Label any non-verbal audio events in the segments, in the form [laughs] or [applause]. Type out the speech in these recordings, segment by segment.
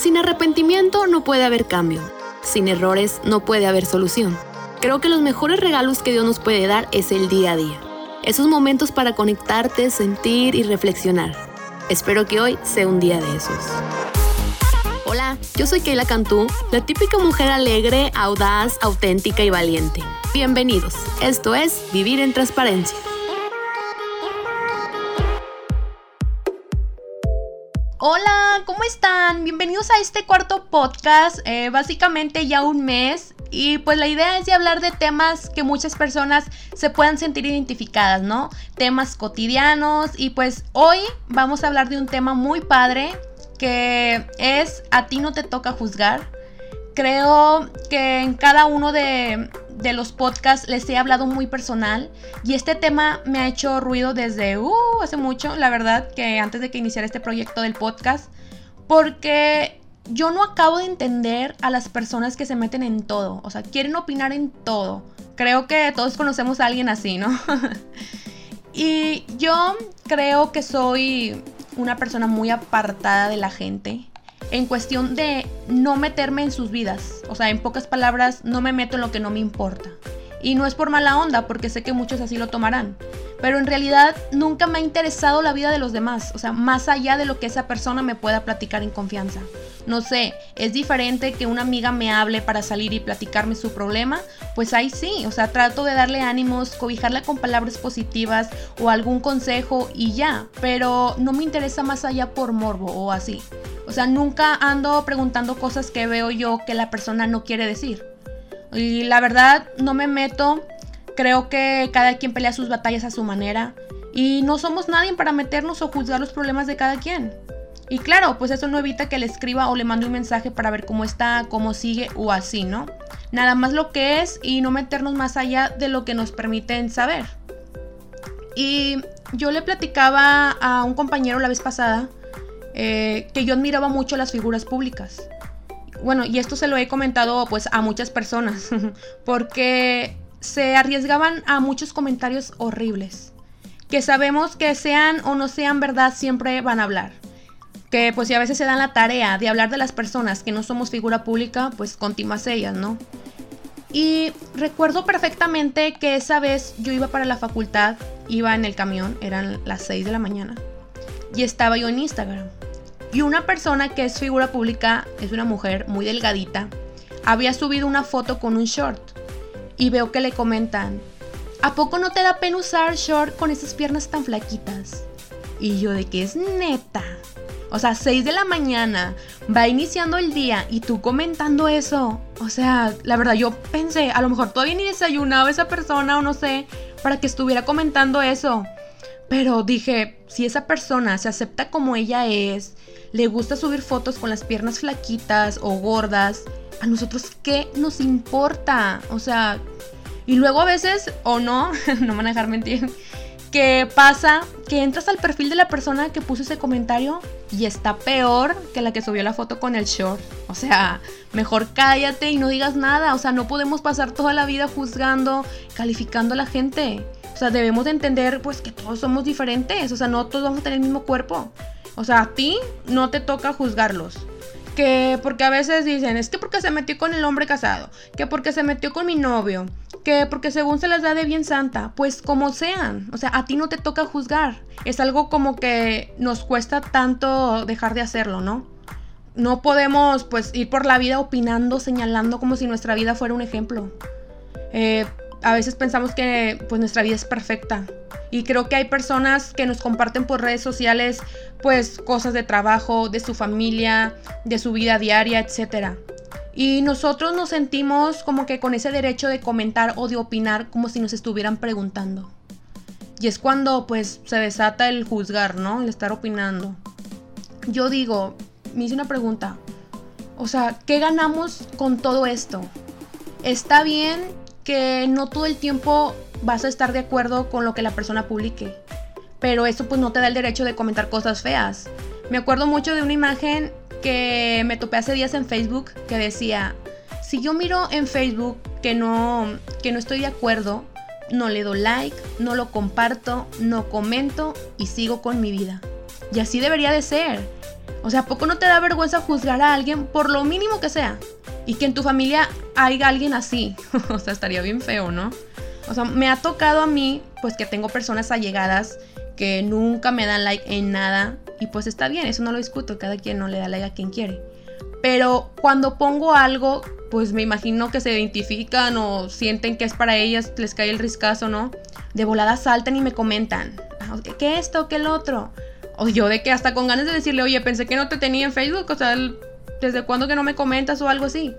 Sin arrepentimiento no puede haber cambio. Sin errores no puede haber solución. Creo que los mejores regalos que Dios nos puede dar es el día a día. Esos momentos para conectarte, sentir y reflexionar. Espero que hoy sea un día de esos. Hola, yo soy Keila Cantú, la típica mujer alegre, audaz, auténtica y valiente. Bienvenidos, esto es Vivir en Transparencia. Hola, ¿cómo están? Bienvenidos a este cuarto podcast, eh, básicamente ya un mes. Y pues la idea es de hablar de temas que muchas personas se puedan sentir identificadas, ¿no? Temas cotidianos. Y pues hoy vamos a hablar de un tema muy padre que es A ti no te toca juzgar. Creo que en cada uno de, de los podcasts les he hablado muy personal y este tema me ha hecho ruido desde uh, hace mucho, la verdad, que antes de que iniciara este proyecto del podcast, porque yo no acabo de entender a las personas que se meten en todo, o sea, quieren opinar en todo. Creo que todos conocemos a alguien así, ¿no? [laughs] y yo creo que soy una persona muy apartada de la gente en cuestión de no meterme en sus vidas. O sea, en pocas palabras, no me meto en lo que no me importa. Y no es por mala onda, porque sé que muchos así lo tomarán. Pero en realidad nunca me ha interesado la vida de los demás, o sea, más allá de lo que esa persona me pueda platicar en confianza. No sé, es diferente que una amiga me hable para salir y platicarme su problema, pues ahí sí, o sea, trato de darle ánimos, cobijarla con palabras positivas o algún consejo y ya, pero no me interesa más allá por morbo o así. O sea, nunca ando preguntando cosas que veo yo que la persona no quiere decir. Y la verdad, no me meto. Creo que cada quien pelea sus batallas a su manera. Y no somos nadie para meternos o juzgar los problemas de cada quien. Y claro, pues eso no evita que le escriba o le mande un mensaje para ver cómo está, cómo sigue o así, ¿no? Nada más lo que es y no meternos más allá de lo que nos permiten saber. Y yo le platicaba a un compañero la vez pasada eh, que yo admiraba mucho las figuras públicas. Bueno, y esto se lo he comentado pues a muchas personas, [laughs] porque se arriesgaban a muchos comentarios horribles, que sabemos que sean o no sean verdad siempre van a hablar. Que pues si a veces se dan la tarea de hablar de las personas que no somos figura pública, pues continuas ellas, ¿no? Y recuerdo perfectamente que esa vez yo iba para la facultad, iba en el camión, eran las 6 de la mañana, y estaba yo en Instagram. Y una persona que es figura pública, es una mujer muy delgadita, había subido una foto con un short. Y veo que le comentan, ¿a poco no te da pena usar short con esas piernas tan flaquitas? Y yo de que es neta. O sea, 6 de la mañana, va iniciando el día y tú comentando eso. O sea, la verdad yo pensé, a lo mejor todavía ni desayunaba esa persona o no sé, para que estuviera comentando eso. Pero dije, si esa persona se acepta como ella es, le gusta subir fotos con las piernas flaquitas o gordas, a nosotros qué nos importa? O sea, y luego a veces, o no, [laughs] no van a dejar mentir, que pasa que entras al perfil de la persona que puso ese comentario y está peor que la que subió la foto con el short. O sea, mejor cállate y no digas nada. O sea, no podemos pasar toda la vida juzgando, calificando a la gente. Sea, debemos de entender pues que todos somos diferentes, o sea, no todos vamos a tener el mismo cuerpo. O sea, a ti no te toca juzgarlos. Que porque a veces dicen, es que porque se metió con el hombre casado, que porque se metió con mi novio, que porque según se las da de bien santa, pues como sean, o sea, a ti no te toca juzgar. Es algo como que nos cuesta tanto dejar de hacerlo, ¿no? No podemos pues ir por la vida opinando, señalando como si nuestra vida fuera un ejemplo. Eh, a veces pensamos que pues nuestra vida es perfecta. Y creo que hay personas que nos comparten por redes sociales pues cosas de trabajo, de su familia, de su vida diaria, etc. Y nosotros nos sentimos como que con ese derecho de comentar o de opinar como si nos estuvieran preguntando. Y es cuando pues se desata el juzgar, ¿no? El estar opinando. Yo digo, me hice una pregunta. O sea, ¿qué ganamos con todo esto? ¿Está bien que no todo el tiempo vas a estar de acuerdo con lo que la persona publique. Pero eso pues no te da el derecho de comentar cosas feas. Me acuerdo mucho de una imagen que me topé hace días en Facebook que decía, si yo miro en Facebook que no, que no estoy de acuerdo, no le doy like, no lo comparto, no comento y sigo con mi vida. Y así debería de ser. O sea, ¿a poco no te da vergüenza juzgar a alguien por lo mínimo que sea? Y que en tu familia haya alguien así. [laughs] o sea, estaría bien feo, ¿no? O sea, me ha tocado a mí, pues que tengo personas allegadas que nunca me dan like en nada. Y pues está bien, eso no lo discuto, cada quien no le da like a quien quiere. Pero cuando pongo algo, pues me imagino que se identifican o sienten que es para ellas, les cae el riscazo, ¿no? De volada saltan y me comentan, ah, ¿qué esto? ¿Qué el otro? O yo de que hasta con ganas de decirle, oye, pensé que no te tenía en Facebook, o sea, ¿desde cuándo que no me comentas o algo así?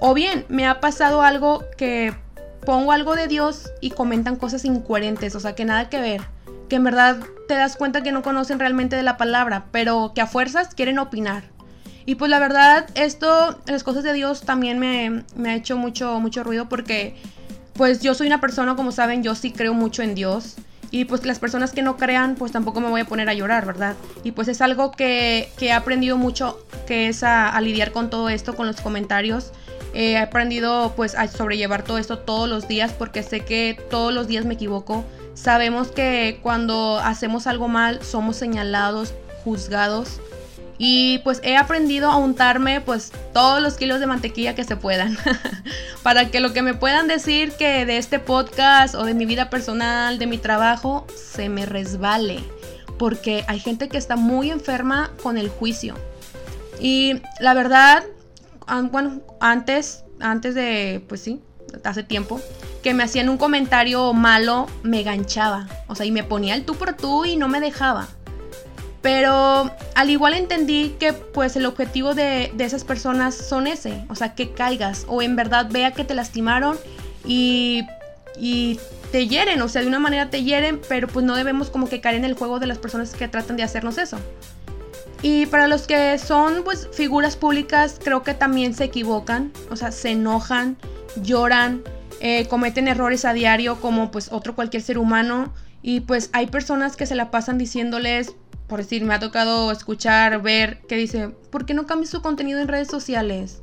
O bien, me ha pasado algo que pongo algo de Dios y comentan cosas incoherentes, o sea, que nada que ver, que en verdad te das cuenta que no conocen realmente de la palabra, pero que a fuerzas quieren opinar. Y pues la verdad, esto, las cosas de Dios también me, me ha hecho mucho, mucho ruido porque pues yo soy una persona, como saben, yo sí creo mucho en Dios. Y pues las personas que no crean, pues tampoco me voy a poner a llorar, ¿verdad? Y pues es algo que, que he aprendido mucho, que es a, lidiar con todo esto, con los comentarios. he aprendido pues a sobrellevar todo esto todos los días porque sé que todos los días me equivoco. Sabemos que cuando hacemos algo mal somos señalados, juzgados. Y pues he aprendido a untarme pues todos los kilos de mantequilla que se puedan. [laughs] para que lo que me puedan decir que de este podcast o de mi vida personal, de mi trabajo, se me resbale. Porque hay gente que está muy enferma con el juicio. Y la verdad, bueno, antes, antes de, pues sí, hace tiempo, que me hacían un comentario malo, me ganchaba. O sea, y me ponía el tú por tú y no me dejaba. Pero al igual entendí que pues el objetivo de, esas personas son ese, o sea, que caigas o en verdad vea que te lastimaron y, y te hieren, o sea, de una manera te hieren, pero pues no debemos como que caer en el juego de las personas que tratan de hacernos eso. Y para los que son pues figuras públicas, creo que también se equivocan, o sea, se enojan, lloran, eh, cometen errores a diario como pues otro cualquier ser humano. Y pues hay personas que se la pasan diciéndoles, por decir, me ha tocado escuchar, ver, que dice, ¿por qué no cambias su contenido en redes sociales?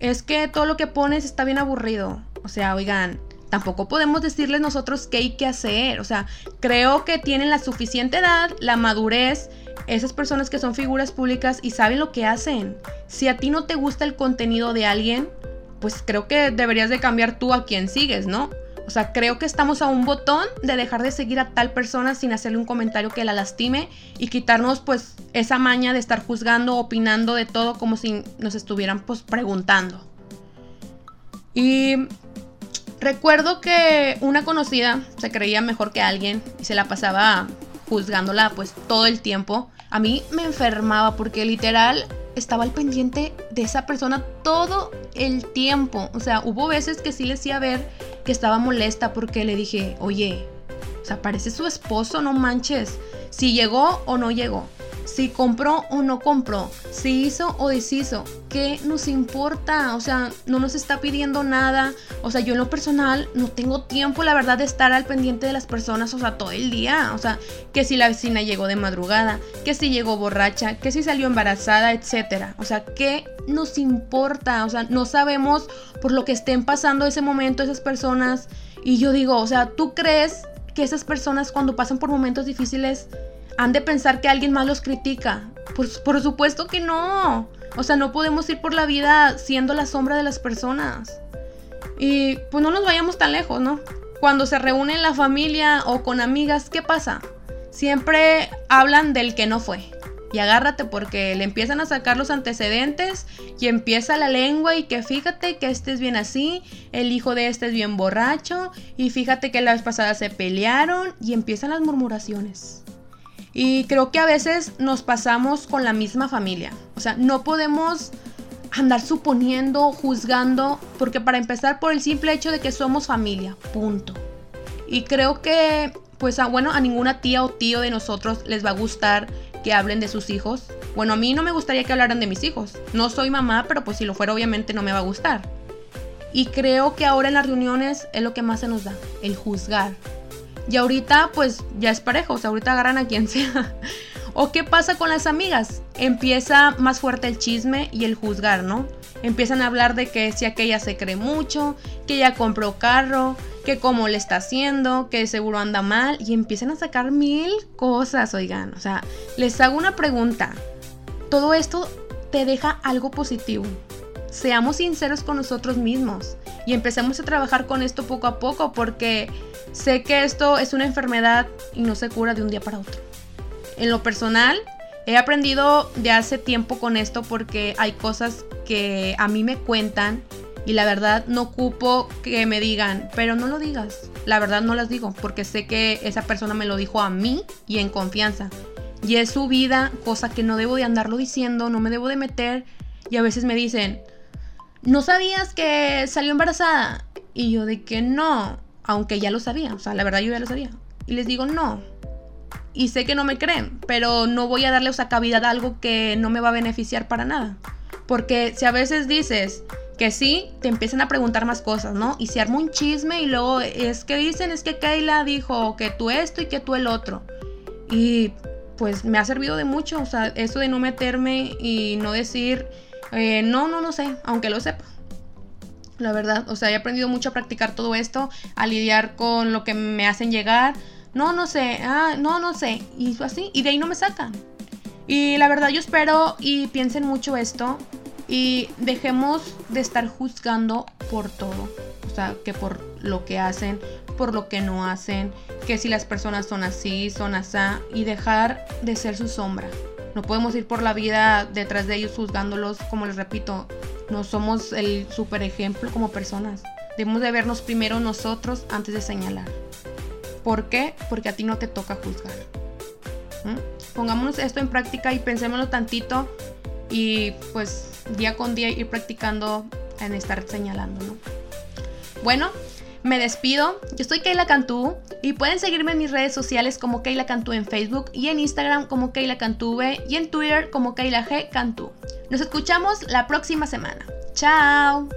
Es que todo lo que pones está bien aburrido. O sea, oigan, tampoco podemos decirles nosotros qué hay que hacer. O sea, creo que tienen la suficiente edad, la madurez, esas personas que son figuras públicas y saben lo que hacen. Si a ti no te gusta el contenido de alguien, pues creo que deberías de cambiar tú a quien sigues, ¿no? O sea, creo que estamos a un botón de dejar de seguir a tal persona sin hacerle un comentario que la lastime y quitarnos pues esa maña de estar juzgando, opinando de todo como si nos estuvieran pues preguntando. Y recuerdo que una conocida se creía mejor que alguien y se la pasaba juzgándola pues todo el tiempo. A mí me enfermaba porque literal estaba al pendiente de esa persona todo el tiempo. O sea, hubo veces que sí le hacía ver estaba molesta porque le dije, oye, o sea, parece su esposo, no manches. Si llegó o no llegó si compró o no compró, si hizo o deshizo, ¿qué nos importa? O sea, no nos está pidiendo nada. O sea, yo en lo personal no tengo tiempo, la verdad, de estar al pendiente de las personas, o sea, todo el día. O sea, que si la vecina llegó de madrugada, que si llegó borracha, que si salió embarazada, etcétera. O sea, ¿qué nos importa? O sea, no sabemos por lo que estén pasando ese momento esas personas. Y yo digo, o sea, ¿tú crees que esas personas cuando pasan por momentos difíciles han de pensar que alguien más los critica. Por supuesto que no. O sea, no podemos ir por la vida siendo la sombra de las personas. Y pues no nos vayamos tan lejos, ¿no? Cuando se reúnen la familia o con amigas, ¿qué pasa? Siempre hablan del que no fue. Y agárrate porque le empiezan a sacar los antecedentes y empieza la lengua y que fíjate que este es bien así, el hijo de este es bien borracho y fíjate que la vez pasada se pelearon y empiezan las murmuraciones. Y creo que a veces nos pasamos con la misma familia. O sea, no podemos andar suponiendo, juzgando, porque para empezar por el simple hecho de que somos familia, punto. Y creo que, pues, a, bueno, a ninguna tía o tío de nosotros les va a gustar que hablen de sus hijos. Bueno, a mí no me gustaría que hablaran de mis hijos. No soy mamá, pero pues si lo fuera obviamente no me va a gustar. Y creo que ahora en las reuniones es lo que más se nos da, el juzgar, y ahorita pues ya es parejo, o sea, ahorita agarran a quien [laughs] sea. ¿O qué pasa con las amigas? Empieza más fuerte el chisme y el juzgar, ¿no? Empiezan a hablar de que si aquella se cree mucho, que ya compró carro, que cómo le está haciendo, que seguro anda mal y empiezan a sacar mil cosas, oigan. O sea, les hago una pregunta. todo esto te deja algo positivo. Seamos sinceros con nosotros mismos y empecemos a trabajar con esto poco a poco porque sé que esto es una enfermedad y no se cura de un día para otro. En lo personal, he aprendido de hace tiempo con esto porque hay cosas que a mí me cuentan y la verdad no ocupo que me digan, pero no lo digas. La verdad no las digo porque sé que esa persona me lo dijo a mí y en confianza. Y es su vida, cosa que no debo de andarlo diciendo, no me debo de meter. Y a veces me dicen, ¿no sabías que salió embarazada? Y yo de que no, aunque ya lo sabía, o sea, la verdad yo ya lo sabía. Y les digo, no. Y sé que no me creen, pero no voy a darle, o sea, cavidad a algo que no me va a beneficiar para nada. Porque si a veces dices, que sí, te empiezan a preguntar más cosas, ¿no? Y se arma un chisme y luego es que dicen, es que Kayla dijo que tú esto y que tú el otro. Y pues me ha servido de mucho, o sea, eso de no meterme y no decir, eh, no, no, sé, aunque lo sepa. La verdad, o sea, he aprendido mucho a practicar todo esto, a lidiar con lo que me hacen llegar. No, no sé, ah, no, no sé. Y así, y de ahí no me sacan. Y la verdad yo espero y piensen mucho esto, y dejemos de estar juzgando por todo. O sea, que por lo que hacen, por lo que no hacen, que si las personas son así, son así, y dejar de ser su sombra. No podemos ir por la vida detrás de ellos juzgándolos, como les repito, no somos el super ejemplo como personas. Debemos de vernos primero nosotros antes de señalar. ¿Por qué? Porque a ti no te toca juzgar. ¿Mm? Pongámonos esto en práctica y pensémoslo tantito y pues día con día ir practicando en estar señalando, ¿no? Bueno, me despido. Yo soy Keila Cantú y pueden seguirme en mis redes sociales como Keila Cantú en Facebook y en Instagram como Keila Cantú y en Twitter como Keila G Cantú. Nos escuchamos la próxima semana. Chao.